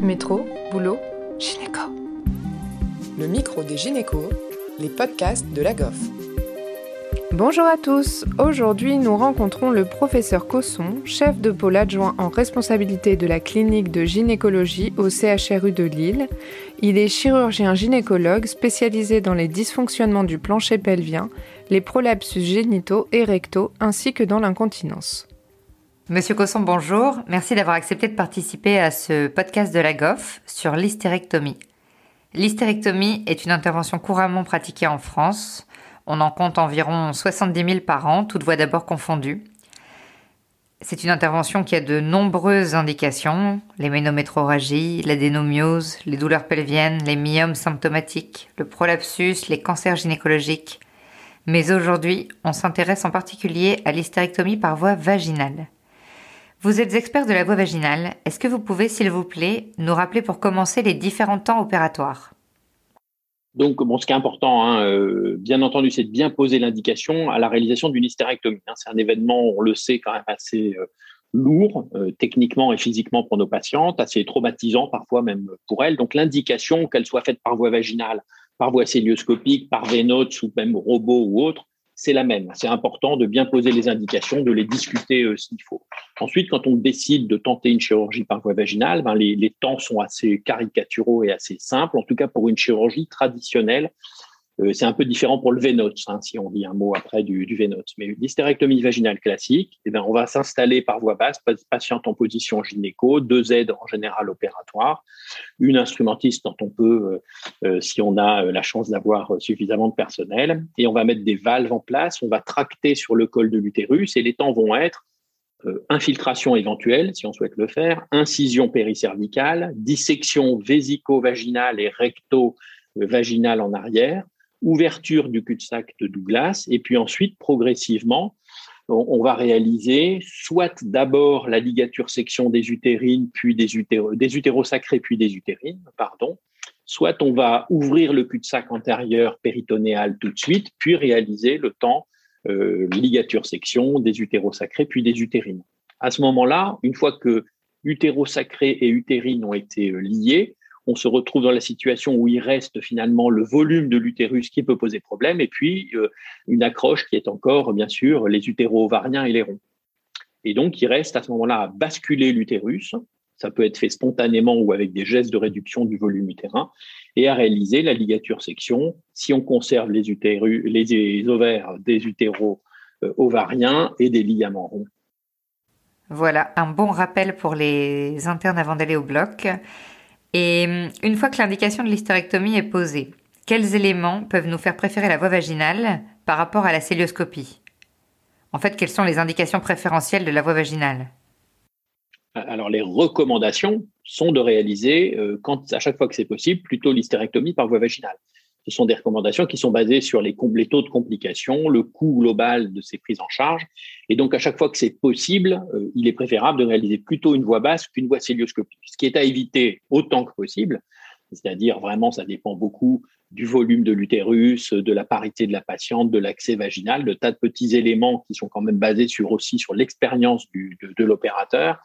Métro, boulot, gynéco. Le micro des gynécos, les podcasts de la GOF. Bonjour à tous. Aujourd'hui, nous rencontrons le professeur Cosson, chef de pôle adjoint en responsabilité de la clinique de gynécologie au CHRU de Lille. Il est chirurgien gynécologue spécialisé dans les dysfonctionnements du plancher pelvien, les prolapsus génitaux et rectaux ainsi que dans l'incontinence. Monsieur Cosson, bonjour. Merci d'avoir accepté de participer à ce podcast de la GOF sur l'hystérectomie. L'hystérectomie est une intervention couramment pratiquée en France. On en compte environ 70 000 par an, toutes voies d'abord confondues. C'est une intervention qui a de nombreuses indications, les ménométroragies, les douleurs pelviennes, les myomes symptomatiques, le prolapsus, les cancers gynécologiques. Mais aujourd'hui, on s'intéresse en particulier à l'hystérectomie par voie vaginale. Vous êtes expert de la voie vaginale. Est-ce que vous pouvez, s'il vous plaît, nous rappeler pour commencer les différents temps opératoires? Donc, ce qui est important, hein, euh, bien entendu, c'est de bien poser l'indication à la réalisation d'une hystérectomie. Hein. C'est un événement, on le sait, quand même assez euh, lourd, euh, techniquement et physiquement pour nos patientes, assez traumatisant parfois même pour elles. Donc, l'indication, qu'elle soit faite par voie vaginale, par voie célioscopique, par vénotes ou même robot ou autre, c'est la même. C'est important de bien poser les indications, de les discuter euh, s'il faut. Ensuite, quand on décide de tenter une chirurgie par voie vaginale, ben les, les, temps sont assez caricaturaux et assez simples. En tout cas, pour une chirurgie traditionnelle, c'est un peu différent pour le Vénote, hein, si on dit un mot après du, du Vénote. Mais l'hystérectomie vaginale classique, eh bien, on va s'installer par voie basse, patiente en position gynéco, deux aides en général opératoires, une instrumentiste dont on peut, euh, euh, si on a la chance d'avoir suffisamment de personnel, et on va mettre des valves en place, on va tracter sur le col de l'utérus, et les temps vont être infiltration éventuelle, si on souhaite le faire, incision péricervicale, dissection vésico-vaginale et recto-vaginale en arrière, ouverture du cul-de-sac de Douglas, et puis ensuite, progressivement, on, va réaliser soit d'abord la ligature section des utérines, puis des, utéro, des puis des utérines, pardon, soit on va ouvrir le cul-de-sac antérieur péritonéal tout de suite, puis réaliser le temps euh, ligature section des utérosacrés, puis des utérines. À ce moment-là, une fois que utérosacrés et utérines ont été euh, liés, on se retrouve dans la situation où il reste finalement le volume de l'utérus qui peut poser problème, et puis euh, une accroche qui est encore, bien sûr, les utéro-ovariens et les ronds. Et donc, il reste à ce moment-là à basculer l'utérus. Ça peut être fait spontanément ou avec des gestes de réduction du volume utérin, et à réaliser la ligature section si on conserve les, utérus, les ovaires des utéro-ovariens et des ligaments ronds. Voilà, un bon rappel pour les internes avant d'aller au bloc. Et hum, une fois que l'indication de l'hystérectomie est posée, quels éléments peuvent nous faire préférer la voie vaginale par rapport à la célioscopie? En fait, quelles sont les indications préférentielles de la voie vaginale? Alors, les recommandations sont de réaliser, euh, à chaque fois que c'est possible, plutôt l'hystérectomie par voie vaginale. Ce sont des recommandations qui sont basées sur les, les, taux de complications, le coût global de ces prises en charge. Et donc, à chaque fois que c'est possible, euh, il est préférable de réaliser plutôt une voie basse qu'une voie célioscopique. Ce qui est à éviter autant que possible, c'est-à-dire vraiment, ça dépend beaucoup du volume de l'utérus, de la parité de la patiente, de l'accès vaginal, de tas de petits éléments qui sont quand même basés sur aussi sur l'expérience de, l'opérateur.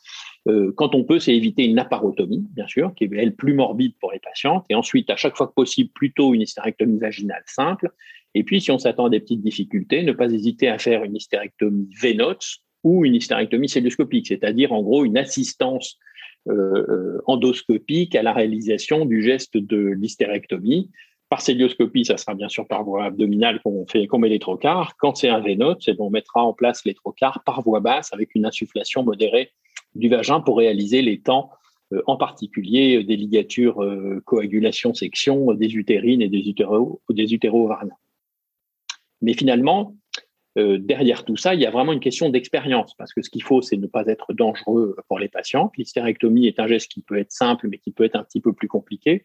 Euh, quand on peut, c'est éviter une laparotomie, bien sûr, qui est elle plus morbide pour les patientes, et ensuite, à chaque fois que possible, plutôt une hystérectomie vaginale simple. Et puis, si on s'attend à des petites difficultés, ne pas hésiter à faire une hystérectomie vénote ou une hystérectomie celluloscopique, c'est-à-dire en gros une assistance endoscopique à la réalisation du geste de l'hystérectomie. Par célioscopie, ça sera bien sûr par voie abdominale qu'on fait, qu'on met les trocars. Quand c'est un vénote, c'est on mettra en place les trocars par voie basse avec une insufflation modérée du vagin pour réaliser les temps, euh, en particulier euh, des ligatures euh, coagulation-section des utérines et des utéro, des utéro-ovariens. Mais finalement, derrière tout ça, il y a vraiment une question d'expérience, parce que ce qu'il faut, c'est ne pas être dangereux pour les patients. L'hystérectomie est un geste qui peut être simple, mais qui peut être un petit peu plus compliqué.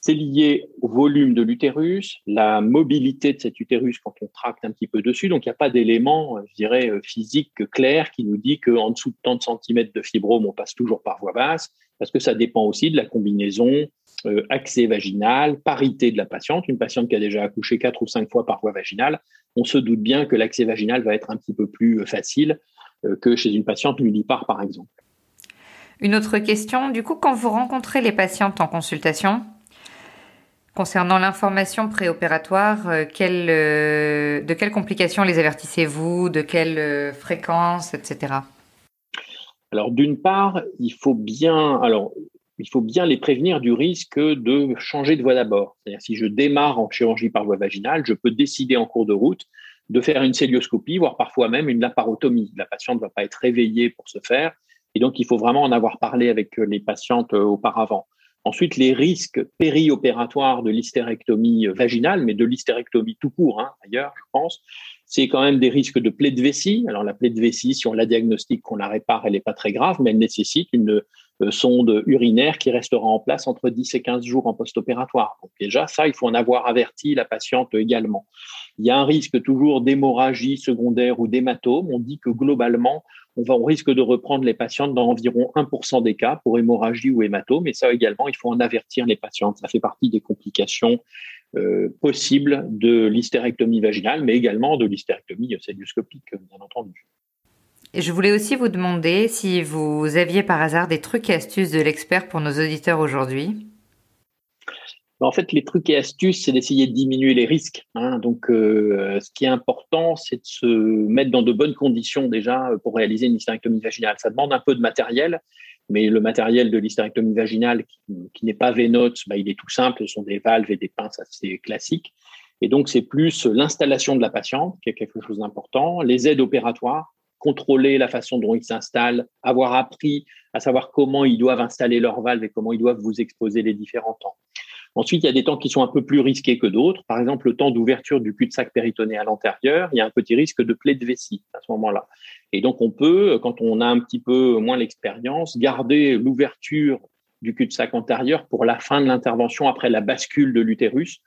C'est lié au volume de l'utérus, la mobilité de cet utérus quand on tracte un petit peu dessus. Donc, il n'y a pas d'élément, je dirais, euh, physique clair qui nous dit qu'en dessous de tant de centimètres de fibrome, on passe toujours par voie basse, parce que ça dépend aussi de la combinaison euh, accès vaginal, parité de la patiente. Une patiente qui a déjà accouché quatre ou cinq fois par voie vaginale, on se doute bien que l'accès vaginal va être un petit peu plus euh, facile que chez une patiente nullipare, par exemple. Une autre question, du coup, quand vous rencontrez les patientes en consultation, concernant l'information préopératoire, euh, euh, de quelles complications les avertissez-vous, de quelle euh, fréquence, etc. Alors d'une part, il faut bien, alors il faut bien les prévenir du risque de changer de voie d'abord. C'est-à-dire si je démarre en chirurgie par voie vaginale, je peux décider en cours de route de faire une célioscopie, voire parfois même une laparotomie. La patiente ne va pas être réveillée pour ce faire, et donc il faut vraiment en avoir parlé avec les patientes auparavant. Ensuite, les risques périopératoires de l'hystérectomie vaginale, mais de l'hystérectomie tout court, hein, ailleurs, je pense, c'est quand même des risques de plaie de vessie. Alors la plaie de vessie, si on la diagnostique, qu'on la répare, elle n'est pas très grave, mais elle nécessite une euh, sonde urinaire qui restera en place entre 10 et 15 jours en post-opératoire. Donc déjà, ça, il faut en avoir averti la patiente également. Il y a un risque toujours d'hémorragie secondaire ou d'hématome. On dit que globalement, on, va, on risque de reprendre les patientes dans environ 1% des cas pour hémorragie ou hématome. Et ça également, il faut en avertir les patientes. Ça fait partie des complications euh, possibles de l'hystérectomie vaginale, mais également de l'hystérectomie célioscopique, bien entendu. Et je voulais aussi vous demander si vous aviez par hasard des trucs et astuces de l'expert pour nos auditeurs aujourd'hui. En fait, les trucs et astuces, c'est d'essayer de diminuer les risques. Hein. Donc, euh, ce qui est important, c'est de se mettre dans de bonnes conditions déjà pour réaliser une hystérectomie vaginale. Ça demande un peu de matériel, mais le matériel de l'hystérectomie vaginale qui, n'est pas Vénote, bah, il est tout simple. Ce sont des valves et des pinces assez classiques. Et donc, c'est plus l'installation de la patiente qui est quelque chose d'important, les aides opératoires, contrôler la façon dont ils s'installent, avoir appris à savoir comment ils doivent installer leurs valves et comment ils doivent vous exposer les différents temps. Ensuite, il y a des temps qui sont un peu plus risqués que d'autres. Par exemple, le temps d'ouverture du cul-de-sac péritonéal antérieur, il y a un petit risque de plaie de vessie à ce moment-là. Et donc, on peut, quand on a un petit peu moins l'expérience, garder l'ouverture du cul-de-sac antérieur pour la fin de l'intervention après la bascule de l'utérus,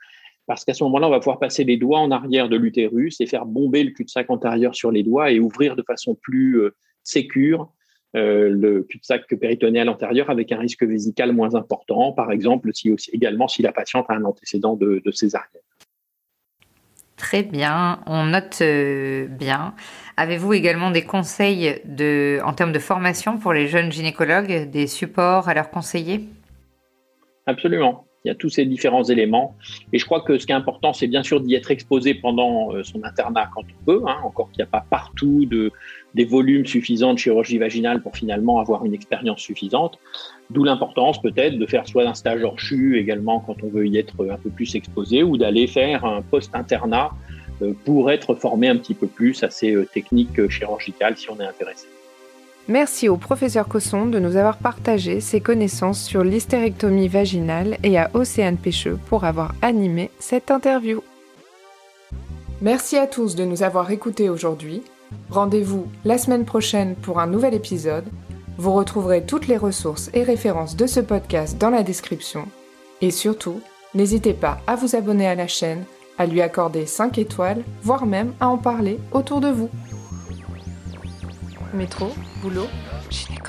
parce qu'à ce moment-là, on va pouvoir passer les doigts en arrière de l'utérus et faire bomber le cul-de-sac antérieur sur les doigts et ouvrir de façon plus euh, sécure euh, le cul-de-sac péritonéal antérieur avec un risque vésical moins important, par exemple si aussi, également si la patiente a un antécédent de, césarienne. Très bien, on note euh, bien. Avez-vous également des conseils de, en termes de formation pour les jeunes gynécologues, des supports à leur conseiller? Absolument. Il y a tous ces différents éléments. Et je crois que ce qui est important, c'est bien sûr d'y être exposé pendant euh, son internat quand on peut, hein, encore qu'il n'y a pas partout de, des volumes suffisants de chirurgie vaginale pour finalement avoir une expérience suffisante. D'où l'importance peut-être de faire soit un stage hors CHU également quand on veut y être un peu plus exposé, ou d'aller faire un post-internat euh, pour être formé un petit peu plus à ces euh, techniques chirurgicales si on est intéressé. Merci au professeur Cosson de nous avoir partagé ses connaissances sur l'hystérectomie vaginale et à Océane Pêcheux pour avoir animé cette interview. Merci à tous de nous avoir écoutés aujourd'hui. Rendez-vous la semaine prochaine pour un nouvel épisode. Vous retrouverez toutes les ressources et références de ce podcast dans la description. Et surtout, n'hésitez pas à vous abonner à la chaîne, à lui accorder 5 étoiles, voire même à en parler autour de vous. Métro, boulot, gynéco.